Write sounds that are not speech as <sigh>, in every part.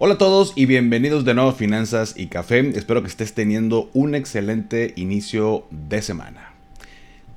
Hola a todos y bienvenidos de nuevo a Finanzas y Café. Espero que estés teniendo un excelente inicio de semana.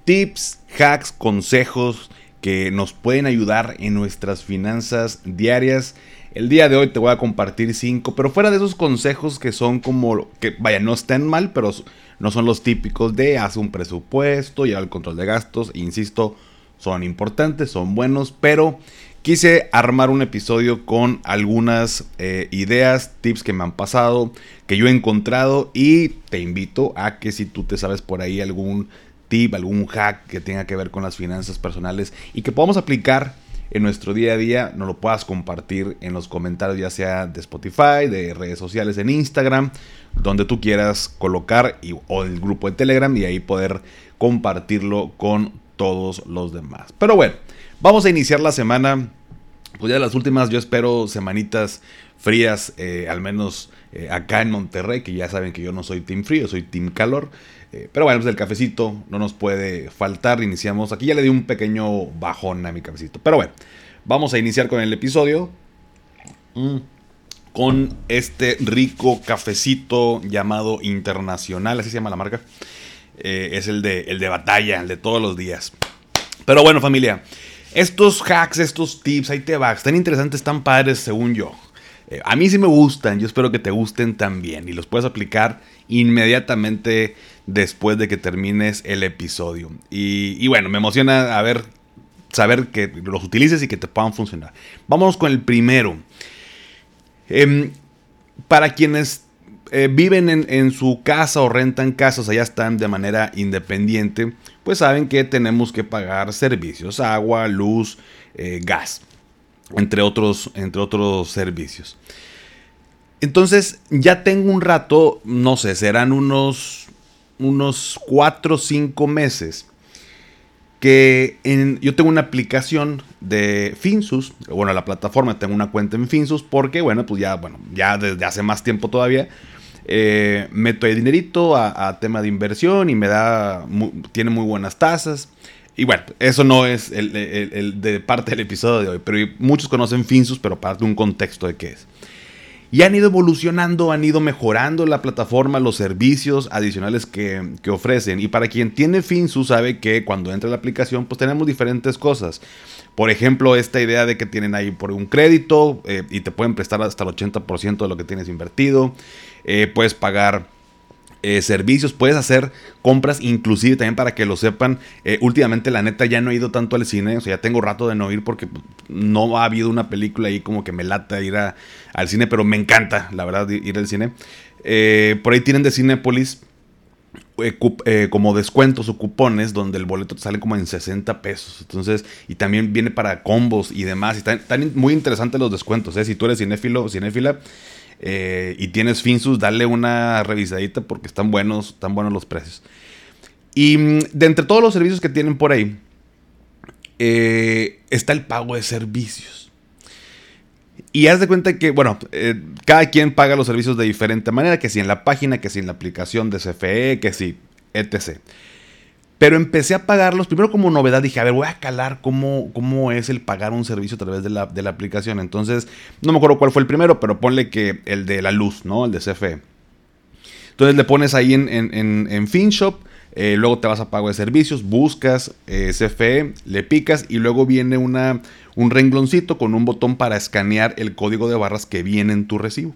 Tips, hacks, consejos que nos pueden ayudar en nuestras finanzas diarias. El día de hoy te voy a compartir cinco, pero fuera de esos consejos que son como que, vaya, no estén mal, pero no son los típicos de haz un presupuesto, llevar el control de gastos. Insisto, son importantes, son buenos, pero Quise armar un episodio con algunas eh, ideas, tips que me han pasado, que yo he encontrado y te invito a que si tú te sabes por ahí algún tip, algún hack que tenga que ver con las finanzas personales y que podamos aplicar en nuestro día a día, nos lo puedas compartir en los comentarios ya sea de Spotify, de redes sociales, en Instagram, donde tú quieras colocar o el grupo de Telegram y ahí poder compartirlo con todos los demás. Pero bueno. Vamos a iniciar la semana, pues ya las últimas, yo espero semanitas frías, eh, al menos eh, acá en Monterrey, que ya saben que yo no soy team frío, soy team calor. Eh, pero bueno, pues el cafecito no nos puede faltar. Iniciamos, aquí ya le di un pequeño bajón a mi cafecito. Pero bueno, vamos a iniciar con el episodio. Mm, con este rico cafecito llamado Internacional, así se llama la marca. es el de, el de batalla, el de todos los días. Pero bueno, familia. Estos hacks, estos tips, ahí te va. Están interesantes, están padres, según yo. Eh, a mí sí me gustan, yo espero que te gusten también. Y los puedes aplicar inmediatamente después de que termines el episodio. Y, bueno, me emociona a ver, saber que los utilices y que te puedan funcionar. Vámonos con el primero. Em, para quienes eh, viven en, su casa o rentan casas, allá están de manera independiente, pues saben que tenemos que pagar servicios, agua, luz, eh, gas, entre otros, entre otros servicios. Entonces ya tengo un rato, no sé, serán unos, unos 4 o 5 meses que yo tengo una aplicación de Finsus, bueno, la plataforma tengo una cuenta en Finsus porque, bueno, pues ya, bueno, ya desde hace más tiempo todavía, eh, meto ahí dinerito a, tema de inversión y me da, tiene muy buenas tasas. Y bueno, eso no es el, de parte del episodio de hoy, pero muchos conocen Finsus, pero parte de un contexto de qué es. Y han ido evolucionando, han ido mejorando la plataforma, los servicios adicionales que, ofrecen. Y para quien tiene Finsus sabe que cuando entra la aplicación, pues tenemos diferentes cosas. Por ejemplo, esta idea de que tienen ahí por un crédito eh, y te pueden prestar hasta el 80% de lo que tienes invertido. Eh, puedes pagar eh, servicios, puedes hacer compras, inclusive también para que lo sepan. Eh, últimamente, la neta, ya no he ido tanto al cine, o sea, ya tengo rato de no ir porque no ha habido una película ahí como que me lata ir al cine, pero me encanta, la verdad, ir al cine. por ahí tienen de Cinepolis como descuentos o cupones donde el boleto te sale como en 60 pesos. Entonces, y también viene para combos y demás. Y están, muy interesantes los descuentos. Si tú eres cinéfilo o cinéfila, eh, y tienes Finsus, dale una revisadita porque están buenos, están buenos los precios. Y mm, de entre todos los servicios que tienen por ahí, eh, está el pago de servicios. Y haz de cuenta que, bueno, eh, cada quien paga los servicios de diferente manera, que si en la página, que si en la aplicación de CFE, que si, etc. Pero empecé a pagarlos, primero como novedad dije, a ver, voy a calar cómo, cómo es el pagar un servicio a través de la, aplicación. Entonces, no me acuerdo cuál fue el primero, pero ponle que el de la luz, ¿no? El de CFE. Entonces le pones ahí en, FinShop, eh, luego te vas a pago de servicios, buscas eh, CFE, le picas y luego viene una, un rengloncito con un botón para escanear el código de barras que viene en tu recibo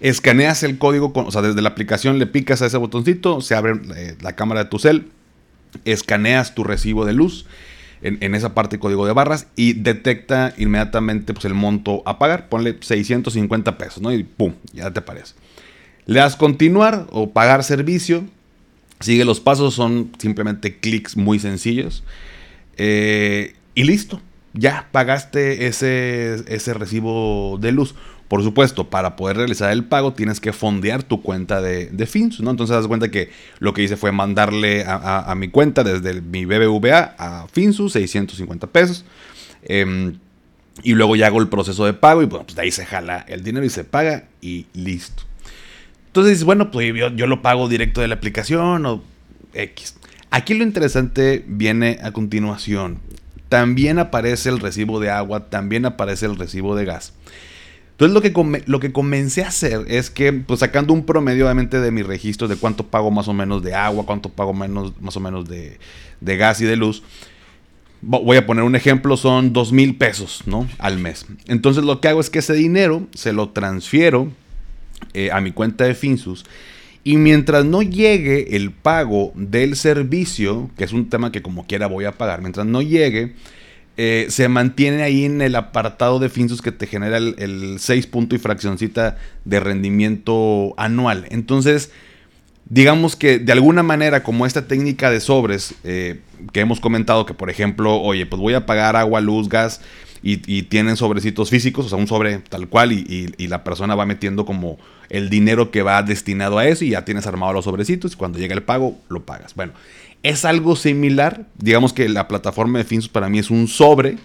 escaneas el código, o sea, desde la aplicación le picas a ese botoncito, se abre eh, la cámara de tu cel, escaneas tu recibo de luz en, esa parte código de barras y detecta inmediatamente pues, el monto a pagar. Ponle 650 pesos, ¿no? Y pum, ya te aparece. Le das continuar o pagar servicio. Sigue los pasos, son simplemente clics muy sencillos. Eh, y listo, ya pagaste ese, ese recibo de luz. Por supuesto, para poder realizar el pago tienes que fondear tu cuenta de, de ¿no? Entonces das cuenta que lo que hice fue mandarle a, mi cuenta desde mi BBVA a Finsus 650 pesos. Em, y luego ya hago el proceso de pago y bueno, pues de ahí se jala el dinero y se paga y listo. Entonces, bueno, pues yo, yo lo pago directo de la aplicación o X. Aquí lo interesante viene a continuación. También aparece el recibo de agua, también aparece el recibo de gas. Entonces lo que, lo que comencé a hacer es que, pues sacando un promedio obviamente de mi registro de cuánto pago más o menos de agua, cuánto pago menos, más o menos de, gas y de luz, voy a poner un ejemplo, son dos mil pesos, ¿no? Al mes. Entonces lo que hago es que ese dinero se lo transfiero eh, a mi cuenta de Finsus y mientras no llegue el pago del servicio, que es un tema que como quiera voy a pagar, mientras no llegue, eh, se mantiene ahí en el apartado de Finsus que te genera el, 6 punto y fraccioncita de rendimiento anual. Entonces, digamos que de alguna manera, como esta técnica de sobres eh, que hemos comentado, que por ejemplo, oye, pues voy a pagar agua, luz, gas. Y, tienen sobrecitos físicos, o sea, un sobre tal cual, y, y, la persona va metiendo como el dinero que va destinado a eso, y ya tienes armado los sobrecitos, y cuando llega el pago, lo pagas. Bueno, es algo similar. Digamos que la plataforma de Finsus para mí es un sobre.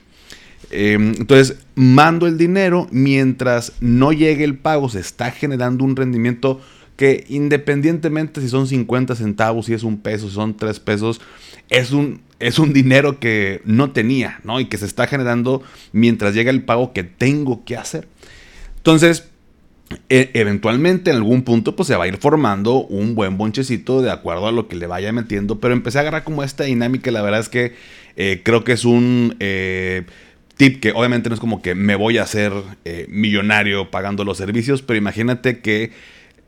Em, entonces, mando el dinero mientras no llegue el pago, se está generando un rendimiento que independientemente si son 50 centavos, si es un peso, si son 3 pesos, es un, es un dinero que no tenía, ¿no? Y que se está generando mientras llega el pago que tengo que hacer. Entonces, e, eventualmente en algún punto pues se va a ir formando un buen bonchecito de acuerdo a lo que le vaya metiendo, pero empecé a agarrar como esta dinámica, la verdad es que eh, creo que es un eh, tip que obviamente no es como que me voy a hacer eh, millonario pagando los servicios, pero imagínate que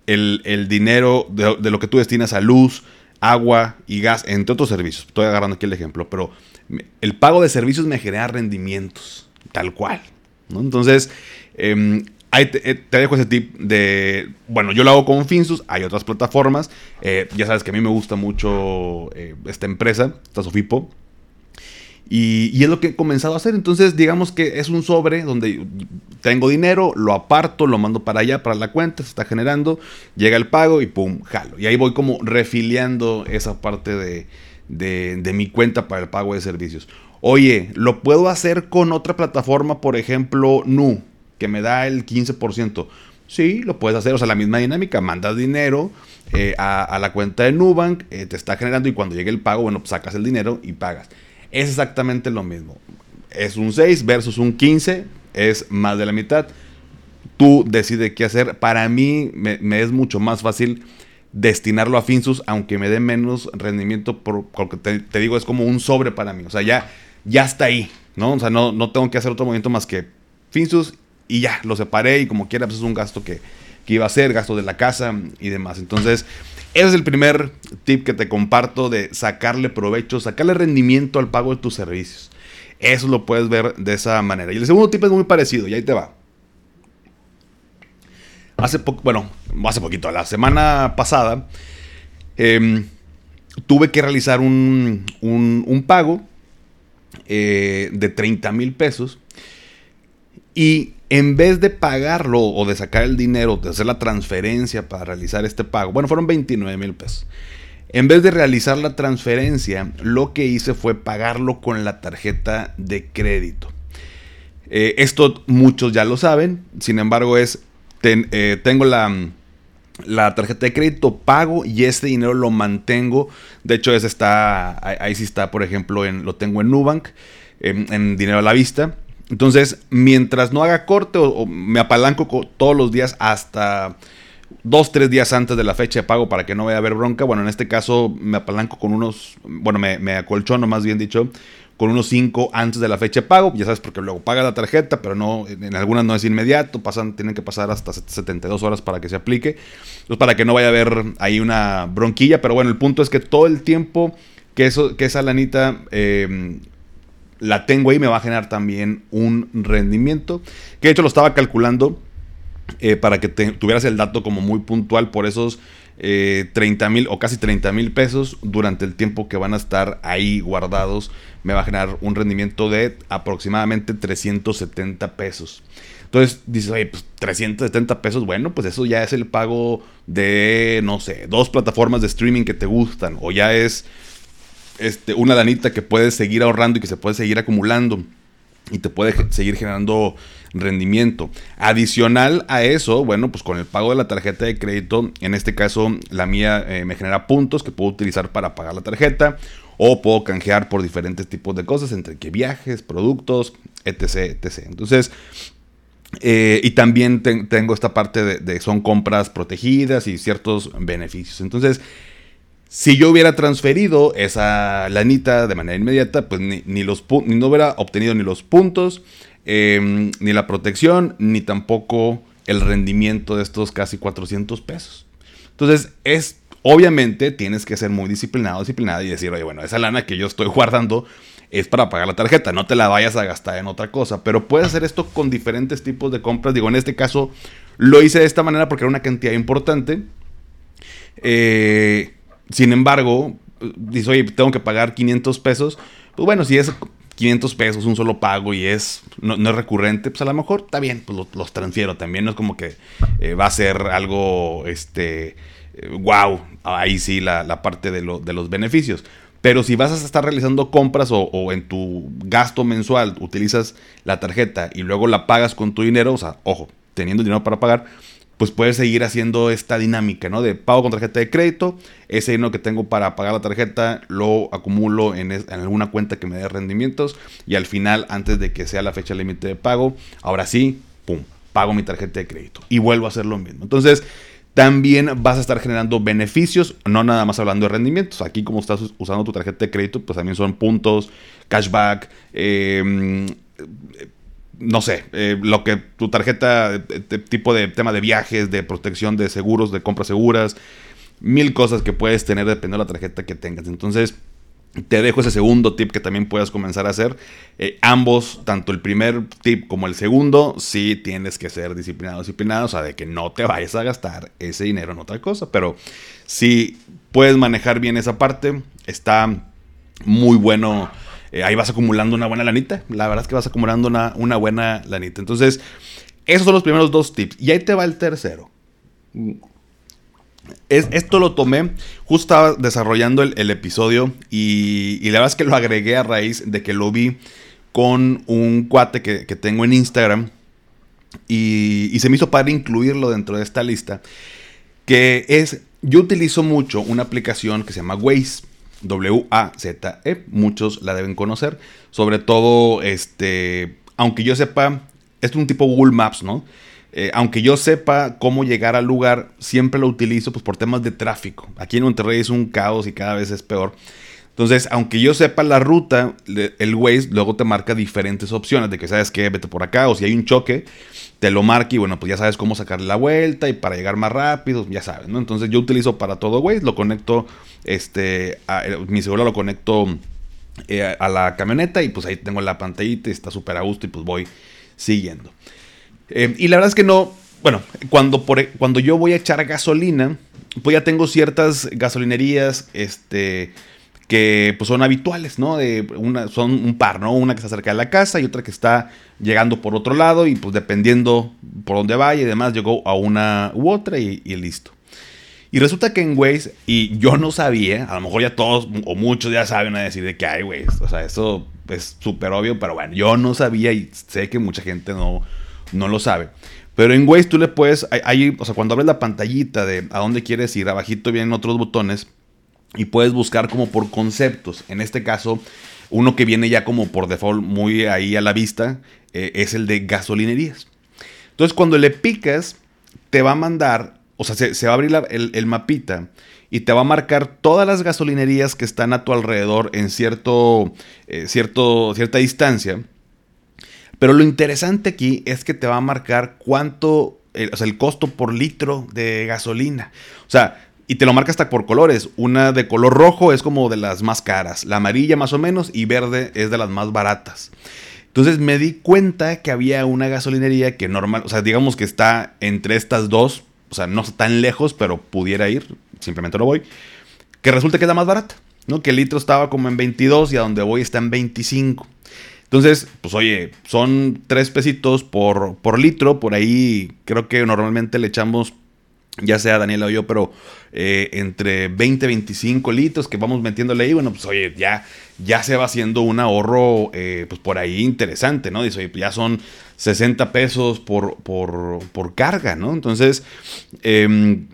el, dinero de, lo que tú destinas a luz, agua y gas, entre otros servicios, estoy agarrando aquí el ejemplo, pero el pago de servicios me genera rendimientos, tal cual. ¿no? Entonces, em, Ahí eh, te, dejo ese tip de, bueno, yo lo hago con Finsus, hay otras plataformas, eh, ya sabes que a mí me gusta mucho eh, esta empresa, esta Sofipo, y, es lo que he comenzado a hacer, entonces digamos que es un sobre donde tengo dinero, lo aparto, lo mando para allá, para la cuenta, se está generando, llega el pago y pum, jalo. Y ahí voy como refiliando esa parte de, de mi cuenta para el pago de servicios. Oye, ¿lo puedo hacer con otra plataforma, por ejemplo, Nu? Que me da el 15%. Sí, lo puedes hacer, o sea, la misma dinámica, mandas dinero eh, a, la cuenta de Nubank, eh, te está generando y cuando llegue el pago, bueno, pues sacas el dinero y pagas. Es exactamente lo mismo. Es un 6 versus un 15, es más de la mitad. Tú decides qué hacer. Para mí me, es mucho más fácil destinarlo a Finsus, aunque me dé menos rendimiento, porque te, digo, es como un sobre para mí. O sea, ya, ya está ahí, ¿no? O sea, no, no tengo que hacer otro movimiento más que Finsus y ya, lo separé y como quiera, pues es un gasto que, iba a ser, gasto de la casa y demás. Entonces, ese es el primer tip que te comparto de sacarle provecho, sacarle rendimiento al pago de tus servicios. Eso lo puedes ver de esa manera. Y el segundo tip es muy parecido, y ahí te va. Hace poco, bueno, hace poquito, la semana pasada, em, tuve que realizar un, un, pago eh, de 30 mil pesos. Y en vez de pagarlo o de sacar el dinero, de hacer la transferencia para realizar este pago, bueno, fueron 29 mil pesos. En vez de realizar la transferencia, lo que hice fue pagarlo con la tarjeta de crédito. Eh, esto muchos ya lo saben, sin embargo es, eh, tengo la, la, tarjeta de crédito, pago y este dinero lo mantengo. De hecho, está, ahí, sí está, por ejemplo, en, lo tengo en Nubank, en dinero a la vista. Entonces, mientras no haga corte o, me apalanco todos los días hasta dos, tres días antes de la fecha de pago para que no vaya a haber bronca. Bueno, en este caso me apalanco con unos, bueno, me, me acolchono más bien dicho, con unos cinco antes de la fecha de pago. Ya sabes, porque luego paga la tarjeta, pero no, en algunas no es inmediato, pasan, tienen que pasar hasta 72 horas para que se aplique. Entonces, para que no vaya a haber ahí una bronquilla. Pero bueno, el punto es que todo el tiempo que, eso, que esa lanita... Eh, la tengo ahí, me va a generar también un rendimiento. Que de hecho lo estaba calculando eh, para que tuvieras el dato como muy puntual por esos 30 eh, mil o casi 30 mil pesos durante el tiempo que van a estar ahí guardados. Me va a generar un rendimiento de aproximadamente 370 pesos. Entonces dices, oye, pues 370 pesos, bueno, pues eso ya es el pago de, no sé, dos plataformas de streaming que te gustan, o ya es este, una lanita que puedes seguir ahorrando y que se puede seguir acumulando y te puede seguir generando rendimiento. Adicional a eso, bueno, pues con el pago de la tarjeta de crédito, en este caso la mía eh, me genera puntos que puedo utilizar para pagar la tarjeta o puedo canjear por diferentes tipos de cosas, entre que viajes, productos, etc. etc. Entonces, eh, y también tengo esta parte de, de, son compras protegidas y ciertos beneficios. Entonces, si yo hubiera transferido esa lanita de manera inmediata, pues ni, los ni no hubiera obtenido ni los puntos, em, ni la protección, ni tampoco el rendimiento de estos casi 400 pesos. Entonces, es obviamente tienes que ser muy disciplinado, disciplinada y decir, oye, bueno, esa lana que yo estoy <laughs> guardando es para pagar la tarjeta, no te la vayas a gastar en otra cosa, pero puedes hacer esto con diferentes tipos de compras. Digo, en este caso lo hice de esta manera porque era una cantidad importante. Eh, sin embargo, dice, oye, tengo que pagar 500 pesos. Pues bueno, si es 500 pesos, un solo pago y es no, es recurrente, pues a lo mejor está bien, pues los, transfiero también. No es como que eh, va a ser algo, este, wow, eh, ahí sí la, parte de, de, los beneficios. Pero si vas a estar realizando compras o, o, en tu gasto mensual utilizas la tarjeta y luego la pagas con tu dinero, o sea, ojo, teniendo dinero para pagar, pues puedes seguir haciendo esta dinámica, ¿no? De pago con tarjeta de crédito, ese dinero que tengo para pagar la tarjeta lo acumulo en, alguna cuenta que me dé rendimientos y al final, antes de que sea la fecha límite de pago, ahora sí, pum, pago mi tarjeta de crédito y vuelvo a hacer lo mismo. Entonces, también vas a estar generando beneficios, no nada más hablando de rendimientos. Aquí como estás usando tu tarjeta de crédito, pues también son puntos, cashback, eh, no sé, eh, lo que tu tarjeta, tipo de tema de viajes, de protección de seguros, de compras seguras, mil cosas que puedes tener dependiendo de la tarjeta que tengas. Entonces, te dejo ese segundo tip que también puedas comenzar a hacer. Eh, ambos, tanto el primer tip como el segundo, sí tienes que ser disciplinado, disciplinado, o sea, de que no te vayas a gastar ese dinero en otra cosa. Pero si puedes manejar bien esa parte, está muy bueno eh, ahí vas acumulando una buena lanita. La verdad es que vas acumulando una, buena lanita. Entonces, esos son los primeros dos tips. Y ahí te va el tercero. Es, esto lo tomé, justo desarrollando el, episodio y, la verdad es que lo agregué a raíz de que lo vi con un cuate que, tengo en Instagram y, y, se me hizo padre incluirlo dentro de esta lista, que es, yo utilizo mucho una aplicación que se llama Waze. W-A-Z-E. Muchos la deben conocer. Sobre todo, este, aunque yo sepa, es un tipo Google Maps, ¿no? Eh, aunque yo sepa cómo llegar al lugar, siempre lo utilizo pues, por temas de tráfico. Aquí en Monterrey es un caos y cada vez es peor. Entonces, aunque yo sepa la ruta, el Waze luego te marca diferentes opciones de que sabes que vete por acá o si hay un choque, te lo marca y bueno, pues ya sabes cómo sacarle la vuelta y para llegar más rápido, ya sabes, ¿no? Entonces yo utilizo para todo Waze, lo conecto, este, eh, mi celular lo conecto eh, a la camioneta y pues ahí tengo la pantallita y está súper a gusto y pues voy siguiendo. Eh, y la verdad es que no, bueno, cuando, por, cuando yo voy a echar gasolina, pues ya tengo ciertas gasolinerías, este que pues, son habituales, ¿no? De una, son un par, ¿no? Una que está cerca de la casa y otra que está llegando por otro lado y pues dependiendo por dónde vaya y demás, llegó a una u otra y, listo. Y resulta que en Waze, y yo no sabía, a lo mejor ya todos o muchos ya saben a decir de que hay Waze, o sea, eso es súper obvio, pero bueno, yo no sabía y sé que mucha gente no, no lo sabe. Pero en Waze tú le puedes, o sea, cuando abres la pantallita de a dónde quieres ir, abajito vienen otros botones y puedes buscar como por conceptos. En este caso, uno que viene ya como por default muy ahí a la vista eh, es el de gasolinerías. Entonces, cuando le picas, te va a mandar, o sea, se, va a abrir el, mapita y te va a marcar todas las gasolinerías que están a tu alrededor en cierto, eh, cierto, cierta distancia. Pero lo interesante aquí es que te va a marcar cuánto, o sea, el costo por litro de gasolina. O sea, y te lo marca hasta por colores. Una de color rojo es como de las más caras. La amarilla más o menos y verde es de las más baratas. Entonces me di cuenta que había una gasolinería que normal, o sea, digamos que está entre estas dos, o sea, no tan lejos, pero pudiera ir, simplemente no voy, que resulta que es la más barata, ¿no? Que el litro estaba como en 22 y a donde voy está en 25. Entonces, pues oye, son tres pesitos por, por litro. Por ahí creo que normalmente le echamos ya sea Daniela o yo, pero eh, entre 20 y 25 litros que vamos metiéndole ahí, bueno, pues oye, ya, ya se va haciendo un ahorro, eh, pues por ahí interesante, ¿no? Dice, oye, pues ya son 60 pesos por, por, por carga, ¿no? Entonces, em,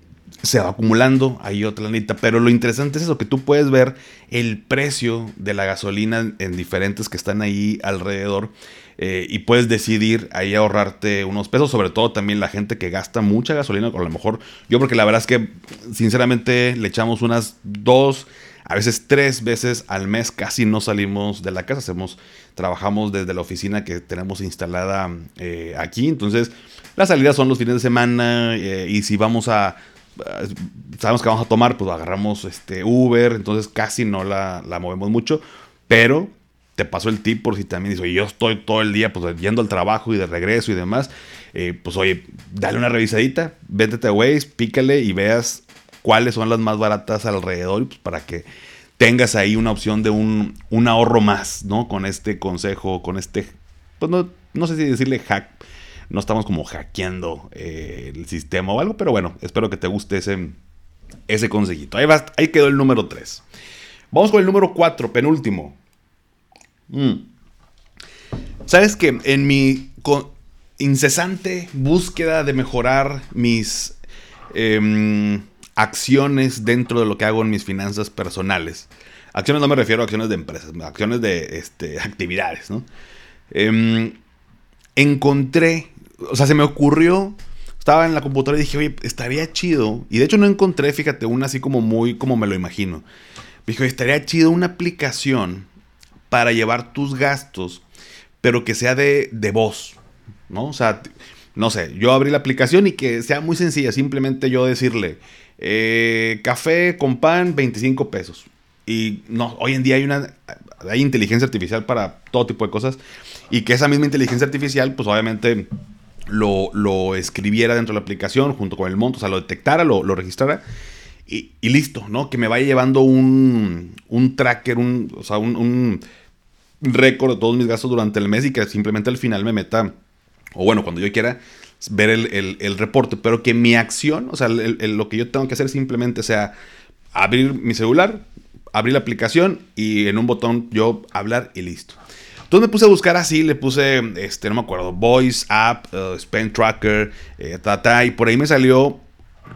se va acumulando ahí otra lanita, pero lo interesante es eso, que tú puedes ver el precio de la gasolina en diferentes que están ahí alrededor eh, y puedes decidir ahí ahorrarte unos pesos, sobre todo también la gente que gasta mucha gasolina, a lo mejor yo porque la verdad es que sinceramente le echamos unas dos, a veces tres veces al mes casi no salimos de la casa, hacemos, trabajamos desde la oficina que tenemos instalada eh, aquí, entonces las salidas son los fines de semana eh, y si vamos a sabemos que vamos a tomar, pues agarramos este Uber, entonces casi no la movemos mucho, pero te paso el tip por si también dices, yo estoy todo el día pues yendo al trabajo y de regreso y demás, eh, pues oye, dale una revisadita, véntete a Waze, pícale y veas cuáles son las más baratas alrededor pues, para que tengas ahí una opción de un, un, ahorro más, ¿no? Con este consejo, con este, pues no, no sé si decirle hack, no estamos como hackeando eh, el sistema o algo, pero bueno, espero que te guste ese, ese consejito. Ahí, va, ahí quedó el número 3. Vamos con el número 4, penúltimo. Mm. Sabes que en mi incesante búsqueda de mejorar mis em, acciones dentro de lo que hago en mis finanzas personales, acciones no me refiero a acciones de empresas, acciones de este, <laughs> actividades, ¿no? Em, encontré, o sea, se me ocurrió, estaba en la computadora y dije, oye, estaría chido, y de hecho no encontré, fíjate, una así como muy como me lo imagino. Dije, estaría chido una aplicación para llevar tus gastos, pero que sea de, de voz, ¿no? O sea, no sé, yo abrí la aplicación y que sea muy sencilla, simplemente yo decirle, eh, café con pan, 25 pesos. Y no, hoy en día hay una hay inteligencia artificial para todo tipo de cosas y que esa misma inteligencia artificial, pues obviamente lo, lo escribiera dentro de la aplicación junto con el monto, o sea, lo detectara, lo, lo registrara y, listo, ¿no? Que me vaya llevando un, un tracker, o sea, un récord de todos mis gastos durante el mes y que simplemente al final me meta, o bueno, cuando yo quiera ver el, reporte, pero que mi acción, o sea, lo que yo tengo que hacer simplemente sea abrir mi celular, abrir la aplicación y en un botón yo hablar y listo. Entonces me puse a buscar así, le puse, este, no me acuerdo, Voice, App, uh, Spend Tracker, eh, y por ahí me salió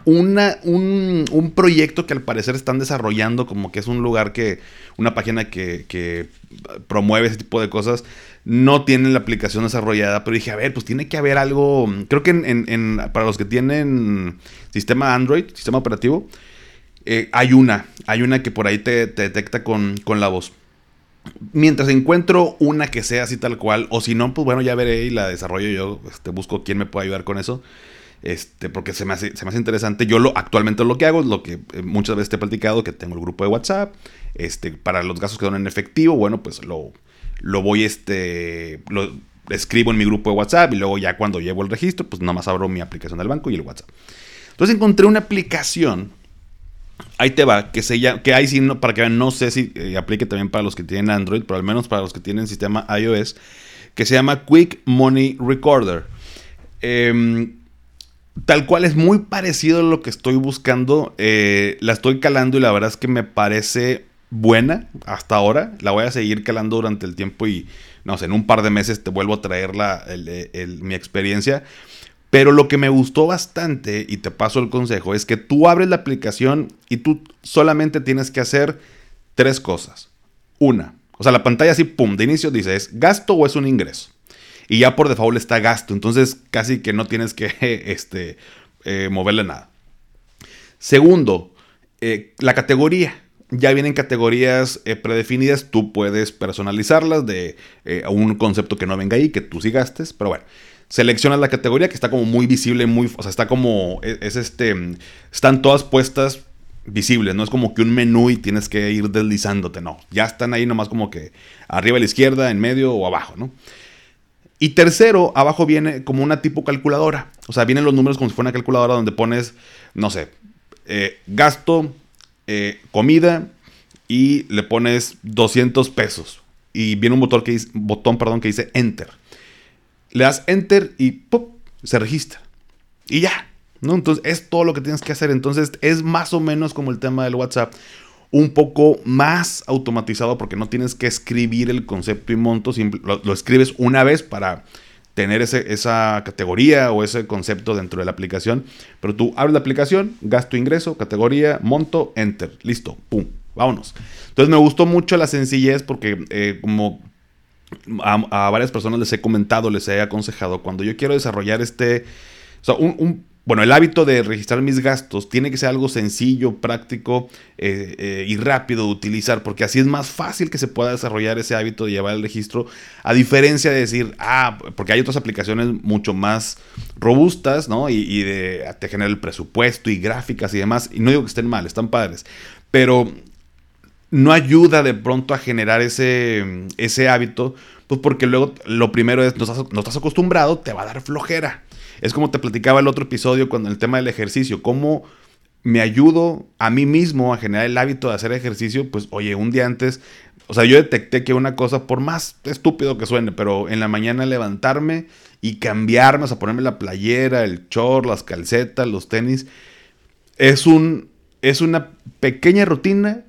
una, un, proyecto que al parecer están desarrollando, como que es un lugar que, una página que, promueve ese tipo de cosas, no tienen la aplicación desarrollada, pero dije, a ver, pues tiene que haber algo, creo que en, para los que tienen sistema Android, sistema operativo, eh, hay una, hay una que por ahí te, detecta con, con la voz. Mientras encuentro una que sea así tal cual, o si no, pues bueno, ya veré y la desarrollo yo, este, busco quién me puede ayudar con eso. Este, porque se me, hace, se me hace interesante. Yo lo, actualmente lo que hago es lo que eh, muchas veces te he platicado, que tengo el grupo de WhatsApp. Este, para los gastos que son en efectivo, bueno, pues lo, lo voy, este, lo escribo en mi grupo de WhatsApp y luego ya cuando llevo el registro, pues nada más abro mi aplicación del banco y el WhatsApp. Entonces encontré una aplicación, ahí te va, que, se llama, que hay sí, para que vean, no sé si eh, aplique también para los que tienen Android, pero al menos para los que tienen sistema iOS, que se llama Quick Money Recorder. Eh, tal cual es muy parecido a lo que estoy buscando. Eh, la estoy calando y la verdad es que me parece buena hasta ahora. La voy a seguir calando durante el tiempo y, no sé, en un par de meses te vuelvo a traer la, mi experiencia. Pero lo que me gustó bastante, y te paso el consejo, es que tú abres la aplicación y tú solamente tienes que hacer tres cosas. Una, o sea, la pantalla así, pum, de inicio dice, ¿es gasto o es un ingreso? Y ya por default está gasto. Entonces casi que no tienes que <laughs> este, eh, moverle nada. Segundo, eh, la categoría. Ya vienen categorías eh, predefinidas, tú puedes personalizarlas de un concepto que no venga ahí, que tú sí gastes, pero bueno. Seleccionas la categoría que está como muy visible, muy, o sea, está como, e, es, este, están todas puestas visibles, no es como que un menú y tienes que ir deslizándote, no, ya están ahí nomás como que arriba a la izquierda, en medio o abajo, ¿no? Y tercero, abajo viene como una tipo calculadora. O sea, vienen los números como si fuera una calculadora donde pones, no sé, eh, gasto, eh, comida y le pones 200 pesos. y viene un botón que dice, botón, perdón, que dice Enter. Le das Enter y ¡pum! se registra. Y ya. ¿no? Entonces es todo lo que tienes que hacer. Entonces es más o menos como el tema del WhatsApp. Un poco más automatizado porque no tienes que escribir el concepto y monto. Lo, lo escribes una vez para tener ese, esa categoría o ese concepto dentro de la aplicación. Pero tú abres la aplicación, gasto, ingreso, categoría, monto, enter. Listo. Pum. Vámonos. Entonces me gustó mucho la sencillez porque eh, como a, varias personas les he comentado, les he aconsejado, cuando yo quiero desarrollar este, o sea, un, bueno, el hábito de registrar mis gastos tiene que ser algo sencillo, práctico eh, eh, y rápido de utilizar, porque así es más fácil que se pueda desarrollar ese hábito de llevar el registro, a diferencia de decir, ah, porque hay otras aplicaciones mucho más robustas, ¿no? Y, de, te genera el presupuesto y gráficas y demás, y no digo que estén mal, están padres, pero no ayuda de pronto a generar ese, ese hábito, pues porque luego lo primero es, no estás, acostumbrado, te va a dar flojera. Es como te platicaba el otro episodio con el tema del ejercicio, cómo me ayudo a mí mismo a generar el hábito de hacer ejercicio, pues oye, un día antes, o sea, yo detecté que una cosa, por más estúpido que suene, pero en la mañana levantarme y cambiarme, o sea, ponerme la playera, el short, las calcetas, los tenis, es un, es una pequeña rutina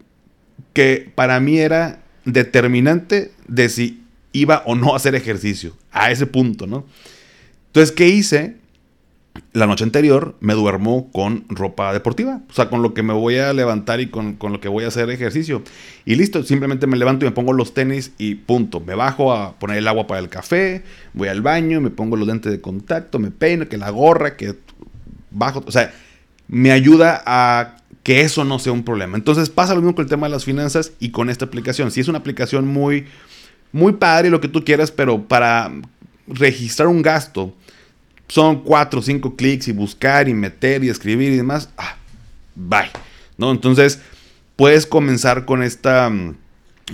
que para mí era determinante de si iba o no a hacer ejercicio. A ese punto, ¿no? Entonces, ¿qué hice? La noche anterior me duermo con ropa deportiva, o sea, con lo que me voy a levantar y con, con, lo que voy a hacer ejercicio. Y listo, simplemente me levanto y me pongo los tenis y punto. Me bajo a poner el agua para el café, voy al baño, me pongo los lentes de contacto, me peino, que la gorra, que bajo, o sea, me ayuda a que eso no sea un problema. Entonces pasa lo mismo con el tema de las finanzas y con esta aplicación. Si es una aplicación muy, muy padre, lo que tú quieras, pero para registrar un gasto son cuatro o cinco clics y buscar y meter y escribir y demás, ah, bye. ¿No? Entonces puedes comenzar con esta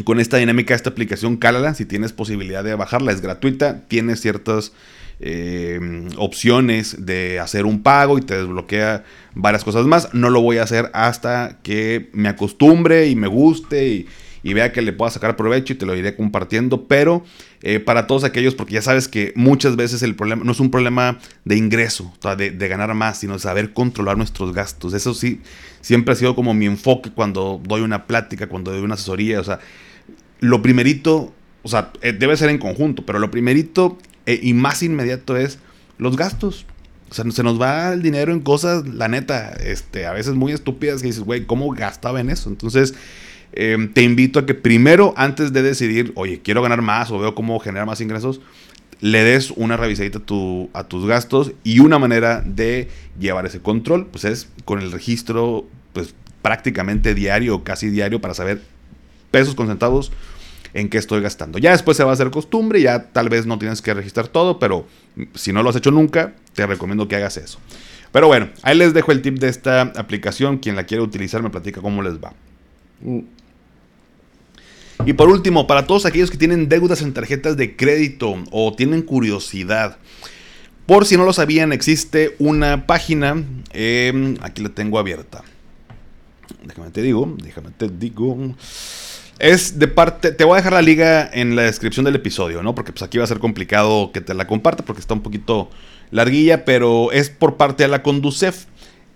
con esta dinámica, esta aplicación, cálala. Si tienes posibilidad de bajarla, es gratuita. Tiene ciertas eh, opciones de hacer un pago y te desbloquea varias cosas más. No lo voy a hacer hasta que me acostumbre y me guste y, vea que le pueda sacar provecho y te lo iré compartiendo. Pero eh, para todos aquellos, porque ya sabes que muchas veces el problema no es un problema de ingreso, de, de, ganar más, sino de saber controlar nuestros gastos. Eso sí, siempre ha sido como mi enfoque cuando doy una plática, cuando doy una asesoría. O sea, lo primerito, o sea, eh, debe ser en conjunto, pero lo primerito eh, y más inmediato es los gastos. O sea, se nos va el dinero en cosas, la neta, este, a veces muy estúpidas que dices, güey, ¿cómo gastaba en eso? Entonces, em, te invito a que primero, antes de decidir, oye, quiero ganar más o veo cómo generar más ingresos, le des una revisadita a, tus gastos y una manera de llevar ese control, pues es con el registro, pues prácticamente diario, casi diario, para saber pesos con centavos, en qué estoy gastando. Ya después se va a hacer costumbre, ya tal vez no tienes que registrar todo, pero si no lo has hecho nunca, te recomiendo que hagas eso. Pero bueno, ahí les dejo el tip de esta aplicación. Quien la quiere utilizar me platica cómo les va. Y por último, para todos aquellos que tienen deudas en tarjetas de crédito o tienen curiosidad, por si no lo sabían, existe una página, em, aquí la tengo abierta. Déjame te digo, déjame te digo. Es de parte, te voy a dejar la liga en la descripción del episodio, ¿no? Porque pues aquí va a ser complicado que te la comparta porque está un poquito larguilla, pero es por parte de la Conducef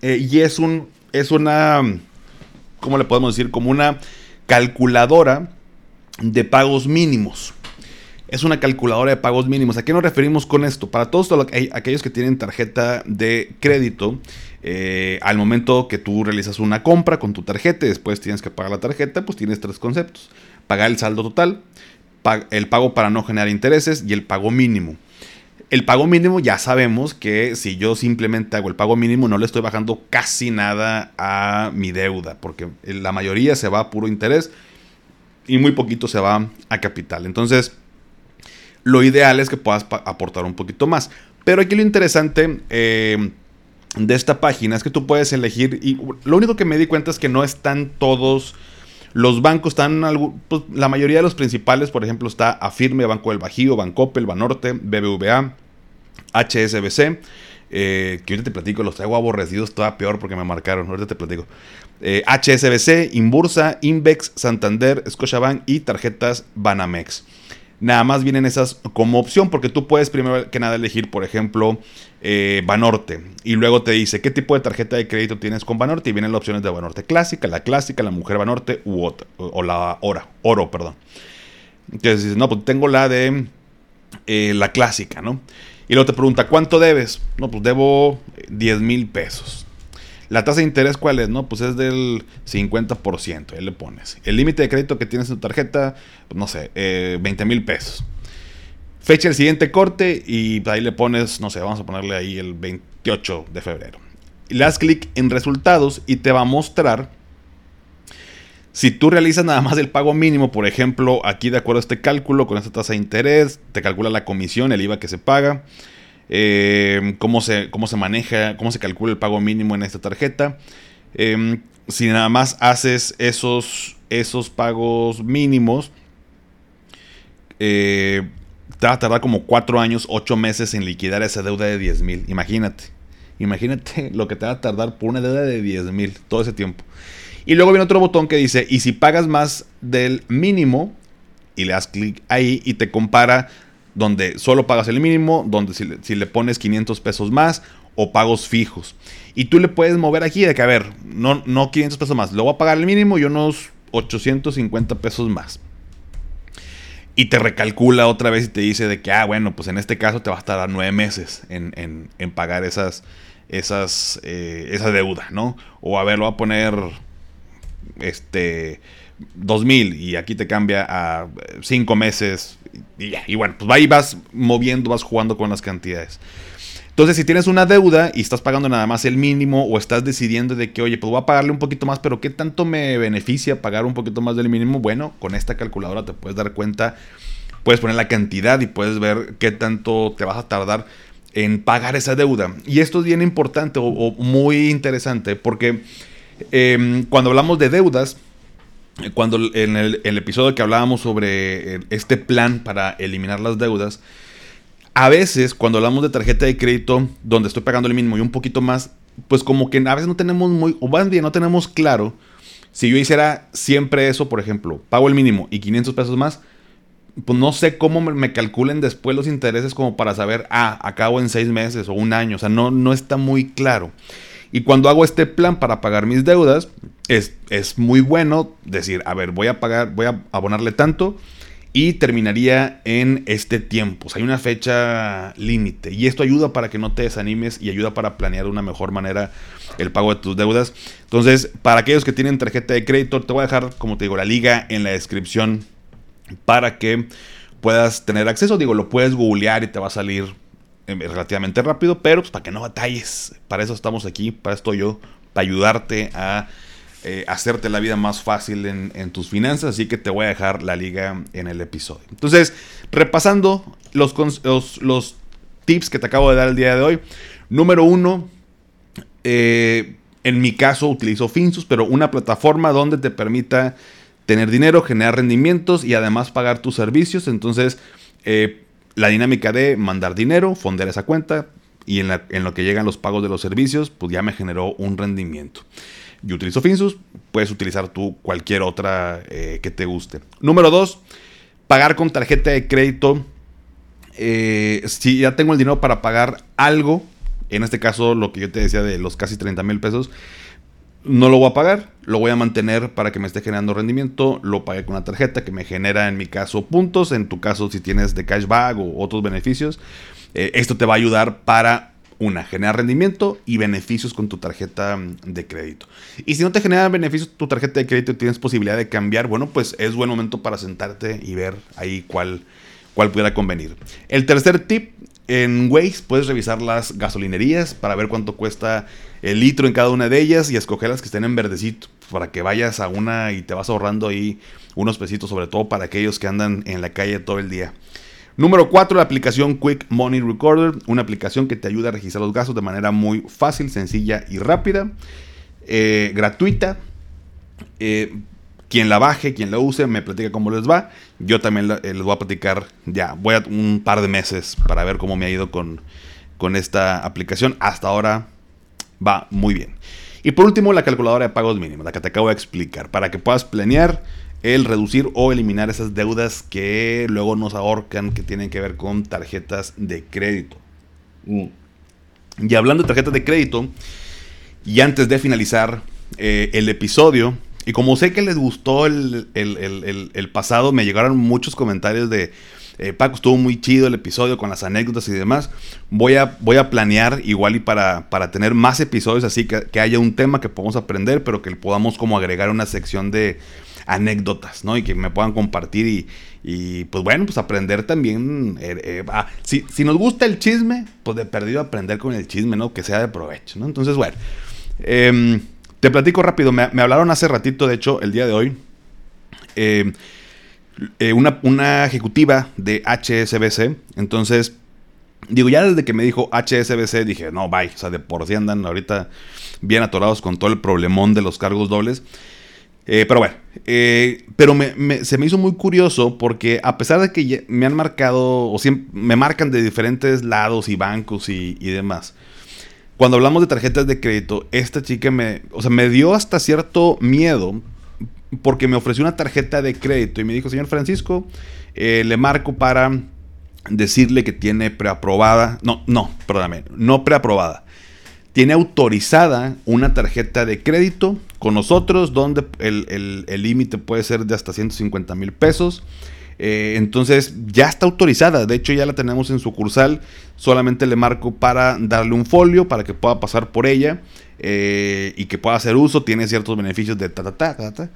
eh, y es un, es una, ¿cómo le podemos decir? Como una calculadora de pagos mínimos. Es una calculadora de pagos mínimos. ¿A qué nos referimos con esto? Para todos aquellos que tienen tarjeta de crédito, eh, al momento que tú realizas una compra con tu tarjeta y después tienes que pagar la tarjeta, pues tienes tres conceptos. Pagar el saldo total, el pago para no generar intereses y el pago mínimo. El pago mínimo ya sabemos que si yo simplemente hago el pago mínimo no le estoy bajando casi nada a mi deuda, porque la mayoría se va a puro interés y muy poquito se va a capital. Entonces, lo ideal es que puedas aportar un poquito más. Pero aquí lo interesante eh, de esta página es que tú puedes elegir, y lo único que me di cuenta es que no están todos... Los bancos están, pues, la mayoría de los principales, por ejemplo, está Afirme, Banco del Bajío, Bancoppel, Banorte, BBVA, HSBC, eh, que ahorita te platico, los traigo aborrecidos, peor porque me marcaron, ahorita te platico. HSBC, eh, Inbursa, Invex, Santander, Scotiabank y tarjetas Banamex. Nada más vienen esas como opción porque tú puedes primero que nada elegir, por ejemplo, eh, Banorte. Y luego te dice qué tipo de tarjeta de crédito tienes con Banorte. Y vienen las opciones de Banorte clásica, la clásica, la mujer Banorte u otra, o, la Hora, oro, perdón. Entonces dices, no, pues tengo la de eh, la clásica, ¿no? Y luego te pregunta, ¿cuánto debes? No, pues debo 10 mil pesos. La tasa de interés, ¿cuál es? No, pues es del 50%, ahí le pones. El límite de crédito que tienes en tu tarjeta, pues no sé, 20 eh, mil pesos. Fecha el siguiente corte y ahí le pones, no sé, vamos a ponerle ahí el 28 de febrero. Le das clic en resultados y te va a mostrar si tú realizas nada más el pago mínimo, por ejemplo, aquí de acuerdo a este cálculo, con esta tasa de interés, te calcula la comisión, el IVA que se paga, eh, cómo, se, cómo se maneja, cómo se calcula el pago mínimo en esta tarjeta. Em, si nada más haces esos, esos pagos mínimos, eh, te va a tardar como 4 años, 8 meses en liquidar esa deuda de 10 mil. Imagínate. Imagínate lo que te va a tardar por una deuda de 10 mil todo ese tiempo. Y luego viene otro botón que dice, y si pagas más del mínimo, y le das clic ahí y te compara donde solo pagas el mínimo, donde si le, pones 500 pesos más o pagos fijos. Y tú le puedes mover aquí de que, a ver, no, no 500 pesos más, le voy a pagar el mínimo y unos 850 pesos más y te recalcula otra vez y te dice de que, ah, bueno, pues en este caso te va a estar nueve meses en, pagar esas, esas, eh, esa deuda, ¿no? O a ver, lo va a poner, este, dos mil y aquí te cambia a cinco meses y Y bueno, pues ahí vas moviendo, vas jugando con las cantidades. Entonces, si tienes una deuda y estás pagando nada más el mínimo o estás decidiendo de que, oye, pues voy a pagarle un poquito más, pero ¿qué tanto me beneficia pagar un poquito más del mínimo? Bueno, con esta calculadora te puedes dar cuenta, puedes poner la cantidad y puedes ver qué tanto te vas a tardar en pagar esa deuda. Y esto es bien importante o, muy interesante porque em, cuando hablamos de deudas, cuando en el, episodio que hablábamos sobre eh, este plan para eliminar las deudas, a veces cuando hablamos de tarjeta de crédito, donde estoy pagando el mínimo y un poquito más, pues como que a veces no tenemos muy, o más bien no tenemos claro, si yo hiciera siempre eso, por ejemplo, pago el mínimo y 500 pesos más, pues no sé cómo me, calculen después los intereses como para saber, ah, acabo en seis meses o un año, o sea, no, no está muy claro. Y cuando hago este plan para pagar mis deudas, es, es muy bueno decir, a ver, voy a pagar, voy a abonarle tanto y terminaría en este tiempo. Hay una fecha límite y esto ayuda para que no te desanimes y ayuda para planear de una mejor manera el pago de tus deudas. Entonces, para aquellos que tienen tarjeta de crédito, te voy a dejar, como te digo, la liga en la descripción para que puedas tener acceso. Digo, lo puedes googlear y te va a salir relativamente rápido, pero pues para que no batalles. Para eso estamos aquí, para esto yo, para ayudarte a eh, hacerte la vida más fácil en, tus finanzas, así que te voy a dejar la liga en el episodio. Entonces, repasando los, los, tips que te acabo de dar el día de hoy. Número uno, eh, en mi caso utilizo Finsus, pero una plataforma donde te permita tener dinero, generar rendimientos y además pagar tus servicios. Entonces, eh, la dinámica de mandar dinero, fondear esa cuenta y en, en, lo que llegan los pagos de los servicios, pues ya me generó un rendimiento. Yo utilizo Finsus, puedes utilizar tú cualquier otra eh, que te guste. Número dos, pagar con tarjeta de crédito. Eh, si ya tengo el dinero para pagar algo, en este caso lo que yo te decía de los casi 30 mil pesos, no lo voy a pagar, lo voy a mantener para que me esté generando rendimiento, lo pagué con una tarjeta que me genera en mi caso puntos, en tu caso si tienes de cashback o otros beneficios, eh, esto te va a ayudar para una, generar rendimiento y beneficios con tu tarjeta mm, de crédito. Y si no te genera beneficios tu tarjeta de crédito y tienes posibilidad de cambiar, bueno, pues es buen momento para sentarte y ver ahí cuál, cuál pudiera convenir. El tercer tip, en Waze puedes revisar las gasolinerías para ver cuánto cuesta el litro en cada una de ellas y escoger las que estén en verdecito para que vayas a una y te vas ahorrando ahí unos pesitos, sobre todo para aquellos que andan en la calle todo el día. Número 4, la aplicación Quick Money Recorder, una aplicación que te ayuda a registrar los gastos de manera muy fácil, sencilla y rápida, eh, gratuita. Eh, quien la baje, quien la use, me platica cómo les va. Yo también eh, les voy a platicar ya, voy a un par de meses para ver cómo me ha ido con, con esta aplicación. Hasta ahora va muy bien. Y por último, la calculadora de pagos mínimos, la que te acabo de explicar, para que puedas planear el reducir o eliminar esas deudas que luego nos ahorcan, que tienen que ver con tarjetas de crédito. Mm. Y hablando de tarjetas de crédito, y antes de finalizar eh, el episodio, y como sé que les gustó el, el pasado, me llegaron muchos comentarios de eh, Paco, estuvo muy chido el episodio con las anécdotas y demás. Voy a, voy a planear igual y para, para tener más episodios así, que, haya un tema que podamos aprender, pero que podamos como agregar una sección de anécdotas, ¿no? Y que me puedan compartir y, pues bueno, pues aprender también. Eh, eh, ah, si, nos gusta el chisme, pues de perdido aprender con el chisme, ¿no? Que sea de provecho, ¿no? Entonces, bueno. Te platico rápido, me, me, hablaron hace ratito, de hecho, el día de hoy. Eh, eh, una, ejecutiva de HSBC. Entonces, digo, ya desde que me dijo HSBC, dije, no, bye. O sea, de por sí andan ahorita bien atorados con todo el problemón de los cargos dobles. Eh, pero bueno, pero se me hizo muy curioso porque a pesar de que me han marcado, o me marcan de diferentes lados y bancos y, demás, cuando hablamos de tarjetas de crédito, esta chica me, o sea, me dio hasta cierto miedo porque me ofreció una tarjeta de crédito y me dijo, señor Francisco, eh, le marco para decirle que tiene preaprobada, no, no, perdóname, no preaprobada. Tiene autorizada una tarjeta de crédito con nosotros donde el límite puede ser de hasta 150 mil pesos. Eh, entonces ya está autorizada, de hecho ya la tenemos en sucursal, solamente le marco para darle un folio para que pueda pasar por ella eh, y que pueda hacer uso, tiene ciertos beneficios de ta ta ta ta. ta.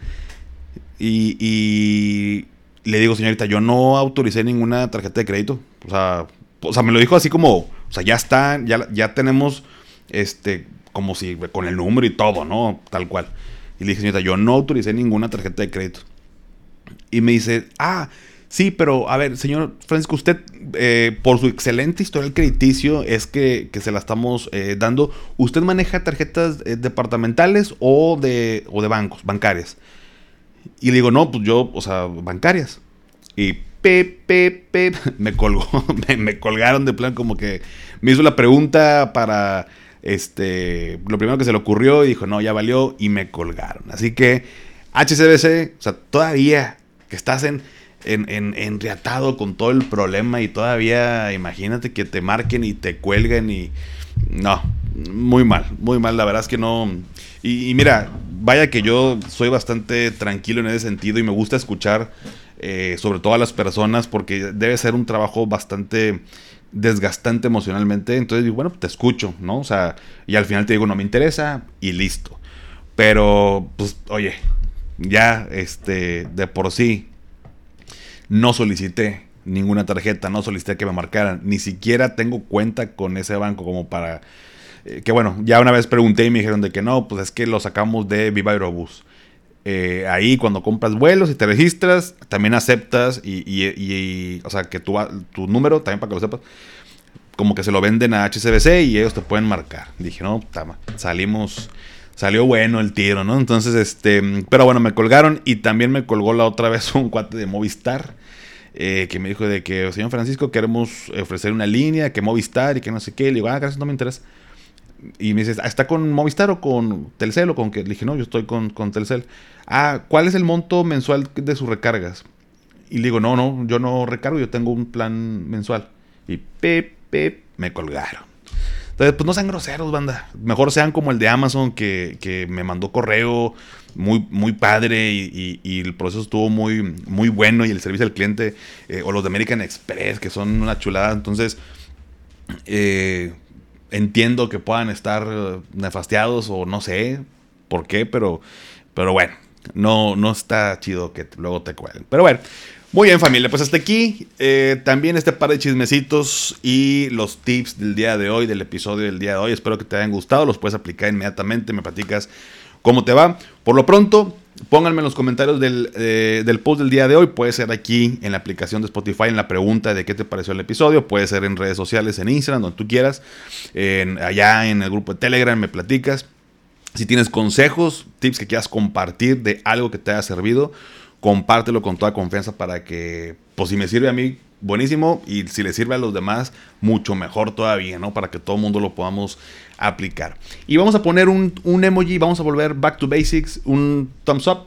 Y, le digo, señorita, yo no autoricé ninguna tarjeta de crédito. O sea, o sea, me lo dijo así como, o sea, ya está, ya, ya tenemos, este, como si con el número y todo, ¿no? Tal cual. Y le dije, señorita, yo no autoricé ninguna tarjeta de crédito. Y me dice, ah, Sí, pero a ver, señor Francisco, usted, eh, por su excelente historial crediticio, es que, se la estamos eh, dando. ¿Usted maneja tarjetas eh, departamentales o de, o de bancos, bancarias? Y le digo, no, pues yo, o sea, bancarias. Y pe, pe, pe, <laughs> me colgó, <laughs> me, colgaron de plan como que me hizo la pregunta para, este, lo primero que se le ocurrió y dijo, no, ya valió y me colgaron. Así que HCBC, o sea, todavía que estás en en, enriatado con todo el problema y todavía imagínate que te marquen y te cuelguen y no, muy mal, muy mal, la verdad es que no. Y, mira, vaya que yo soy bastante tranquilo en ese sentido y me gusta escuchar eh, sobre todo a las personas porque debe ser un trabajo bastante desgastante emocionalmente. Entonces, bueno, te escucho, ¿no? O sea, y al final te digo, no me interesa y listo. Pero, pues, oye, ya, este, de por sí, no solicité ninguna tarjeta, no solicité que me marcaran, ni siquiera tengo cuenta con ese banco como para... Eh, que bueno, ya una vez pregunté y me dijeron de que no, pues es que lo sacamos de Viva Aerobús. Eh, ahí cuando compras vuelos y te registras, también aceptas y, o sea, que tu, tu número, también para que lo sepas, como que se lo venden a HCBC y ellos te pueden marcar. Dije, no, tama, salimos, salió bueno el tiro, ¿no? Entonces, este, pero bueno, me colgaron y también me colgó la otra <laughs> vez un cuate de Movistar eh, que me dijo de que, señor Francisco, queremos ofrecer una línea, que Movistar y que no sé qué. Le digo, ah, gracias, no me interesa. Y me dice, ¿está con Movistar o con Telcel o con qué? Le dije, no, yo estoy con, con Telcel. Ah, ¿cuál es el monto mensual de sus recargas? Y le digo, no, no, yo no recargo, yo tengo un plan mensual. Y pep, pep, me colgaron. Entonces, pues no sean groseros, banda. Mejor sean como el de Amazon que, que me mandó correo muy, muy padre y, el proceso estuvo muy, muy bueno y el servicio al cliente, eh, o los de American Express, que son una chulada. Entonces, eh, entiendo que puedan estar nefastiados o no sé por qué, pero, pero bueno, no, no está chido que luego te cuelen. Pero bueno. Muy bien familia, pues hasta aquí eh, también este par de chismecitos y los tips del día de hoy, del episodio del día de hoy. Espero que te hayan gustado, los puedes aplicar inmediatamente, me platicas cómo te va. Por lo pronto, pónganme en los comentarios eh, del, post del día de hoy. Puede ser aquí en la aplicación de Spotify, en la pregunta de qué te pareció el episodio. Puede ser en redes sociales, en Instagram, donde tú quieras. allá en el grupo de Telegram me platicas. Si tienes consejos, tips que quieras compartir de algo que te haya servido, compártelo con toda confianza para que, pues si me sirve a mí, buenísimo. Y si le sirve a los demás, mucho mejor todavía, ¿no? Para que todo el mundo lo podamos aplicar. Y vamos a poner un, un emoji, vamos a volver back to basics, un thumbs up,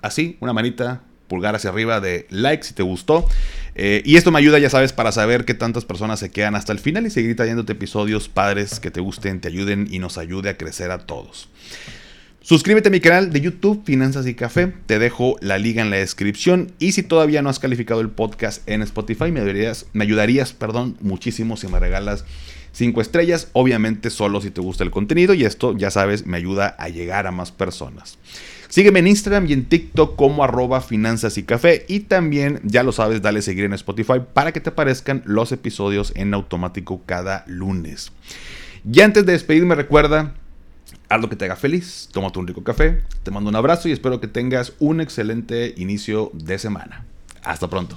así, una manita pulgar hacia arriba de like si te gustó. Eh, y esto me ayuda, ya sabes, para saber qué tantas personas se quedan hasta el final y seguir trayéndote episodios padres que te gusten, te ayuden y nos ayude a crecer a todos. Suscríbete a mi canal de YouTube, Finanzas y Café. Te dejo la liga en la descripción. Y si todavía no has calificado el podcast en Spotify, me ayudarías, me ayudarías perdón, muchísimo si me regalas 5 estrellas. Obviamente solo si te gusta el contenido. Y esto, ya sabes, me ayuda a llegar a más personas. Sígueme en Instagram y en TikTok como arroba finanzas y café. Y también, ya lo sabes, dale seguir en Spotify para que te aparezcan los episodios en automático cada lunes. Y antes de despedirme, recuerda haz lo que te haga feliz, tómate un rico café, te mando un abrazo y espero que tengas un excelente inicio de semana. Hasta pronto.